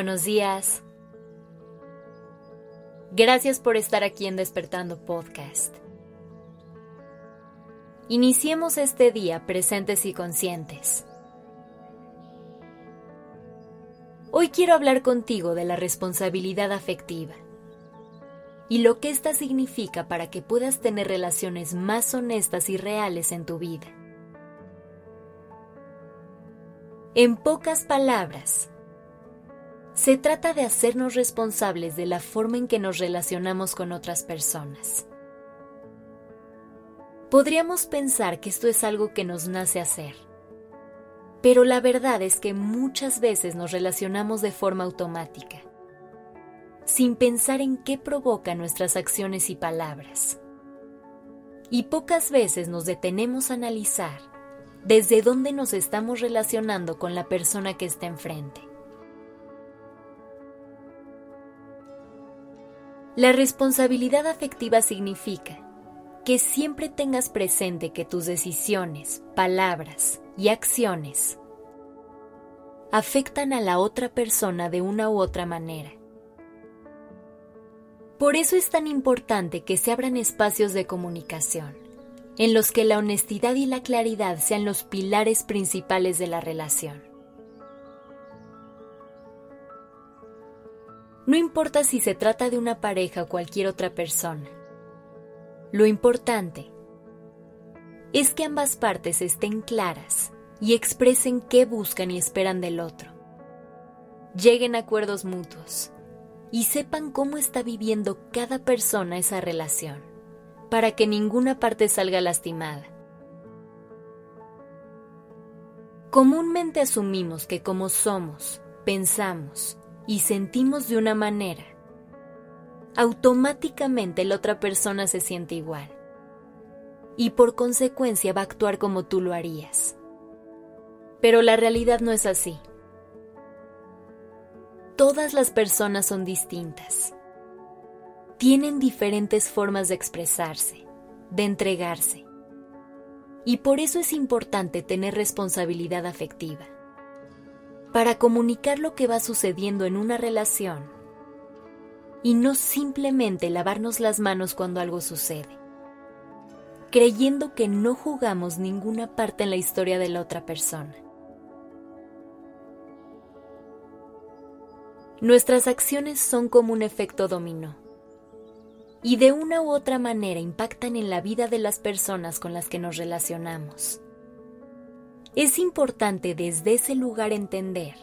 buenos días. Gracias por estar aquí en Despertando Podcast. Iniciemos este día presentes y conscientes. Hoy quiero hablar contigo de la responsabilidad afectiva y lo que ésta significa para que puedas tener relaciones más honestas y reales en tu vida. En pocas palabras, se trata de hacernos responsables de la forma en que nos relacionamos con otras personas. Podríamos pensar que esto es algo que nos nace hacer, pero la verdad es que muchas veces nos relacionamos de forma automática, sin pensar en qué provocan nuestras acciones y palabras. Y pocas veces nos detenemos a analizar desde dónde nos estamos relacionando con la persona que está enfrente. La responsabilidad afectiva significa que siempre tengas presente que tus decisiones, palabras y acciones afectan a la otra persona de una u otra manera. Por eso es tan importante que se abran espacios de comunicación, en los que la honestidad y la claridad sean los pilares principales de la relación. No importa si se trata de una pareja o cualquier otra persona. Lo importante es que ambas partes estén claras y expresen qué buscan y esperan del otro. Lleguen a acuerdos mutuos y sepan cómo está viviendo cada persona esa relación, para que ninguna parte salga lastimada. Comúnmente asumimos que como somos, pensamos y sentimos de una manera, automáticamente la otra persona se siente igual y por consecuencia va a actuar como tú lo harías. Pero la realidad no es así. Todas las personas son distintas. Tienen diferentes formas de expresarse, de entregarse. Y por eso es importante tener responsabilidad afectiva para comunicar lo que va sucediendo en una relación y no simplemente lavarnos las manos cuando algo sucede, creyendo que no jugamos ninguna parte en la historia de la otra persona. Nuestras acciones son como un efecto dominó y de una u otra manera impactan en la vida de las personas con las que nos relacionamos. Es importante desde ese lugar entender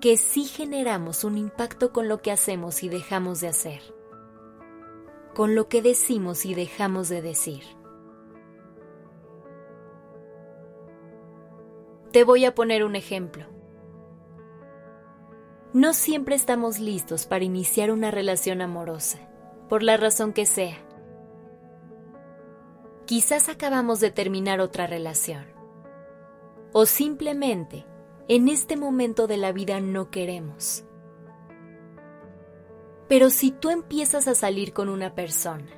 que sí generamos un impacto con lo que hacemos y dejamos de hacer, con lo que decimos y dejamos de decir. Te voy a poner un ejemplo. No siempre estamos listos para iniciar una relación amorosa, por la razón que sea. Quizás acabamos de terminar otra relación o simplemente en este momento de la vida no queremos. Pero si tú empiezas a salir con una persona,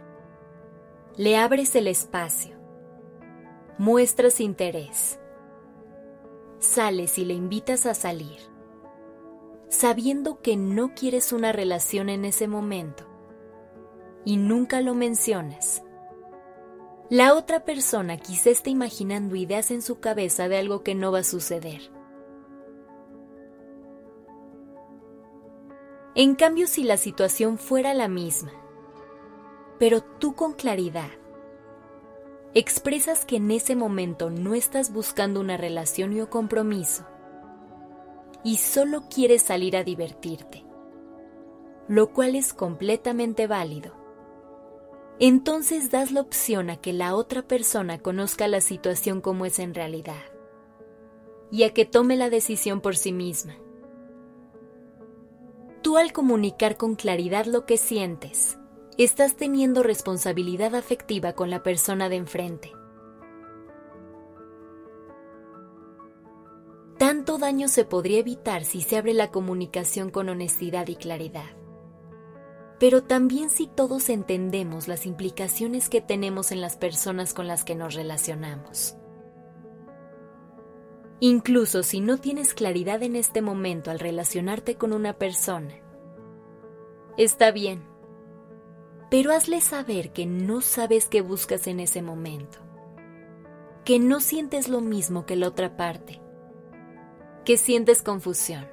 le abres el espacio, muestras interés, sales y le invitas a salir, sabiendo que no quieres una relación en ese momento y nunca lo mencionas, la otra persona quizá esté imaginando ideas en su cabeza de algo que no va a suceder. En cambio, si la situación fuera la misma, pero tú con claridad expresas que en ese momento no estás buscando una relación o compromiso y solo quieres salir a divertirte, lo cual es completamente válido entonces das la opción a que la otra persona conozca la situación como es en realidad y a que tome la decisión por sí misma. Tú al comunicar con claridad lo que sientes, estás teniendo responsabilidad afectiva con la persona de enfrente. Tanto daño se podría evitar si se abre la comunicación con honestidad y claridad pero también si todos entendemos las implicaciones que tenemos en las personas con las que nos relacionamos. Incluso si no tienes claridad en este momento al relacionarte con una persona, está bien, pero hazle saber que no sabes qué buscas en ese momento, que no sientes lo mismo que la otra parte, que sientes confusión,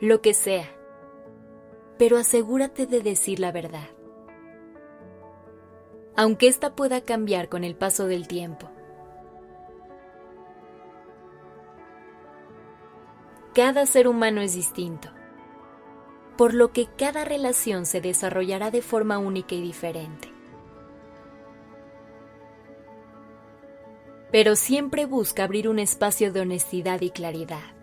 lo que sea, pero asegúrate de decir la verdad. Aunque esta pueda cambiar con el paso del tiempo. Cada ser humano es distinto, por lo que cada relación se desarrollará de forma única y diferente. Pero siempre busca abrir un espacio de honestidad y claridad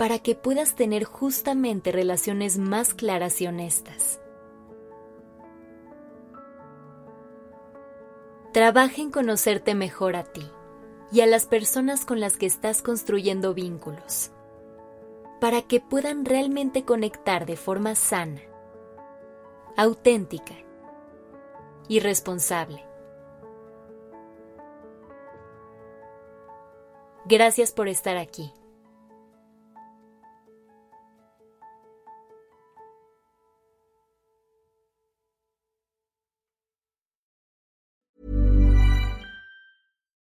para que puedas tener justamente relaciones más claras y honestas. Trabaja en conocerte mejor a ti y a las personas con las que estás construyendo vínculos, para que puedan realmente conectar de forma sana, auténtica y responsable. Gracias por estar aquí.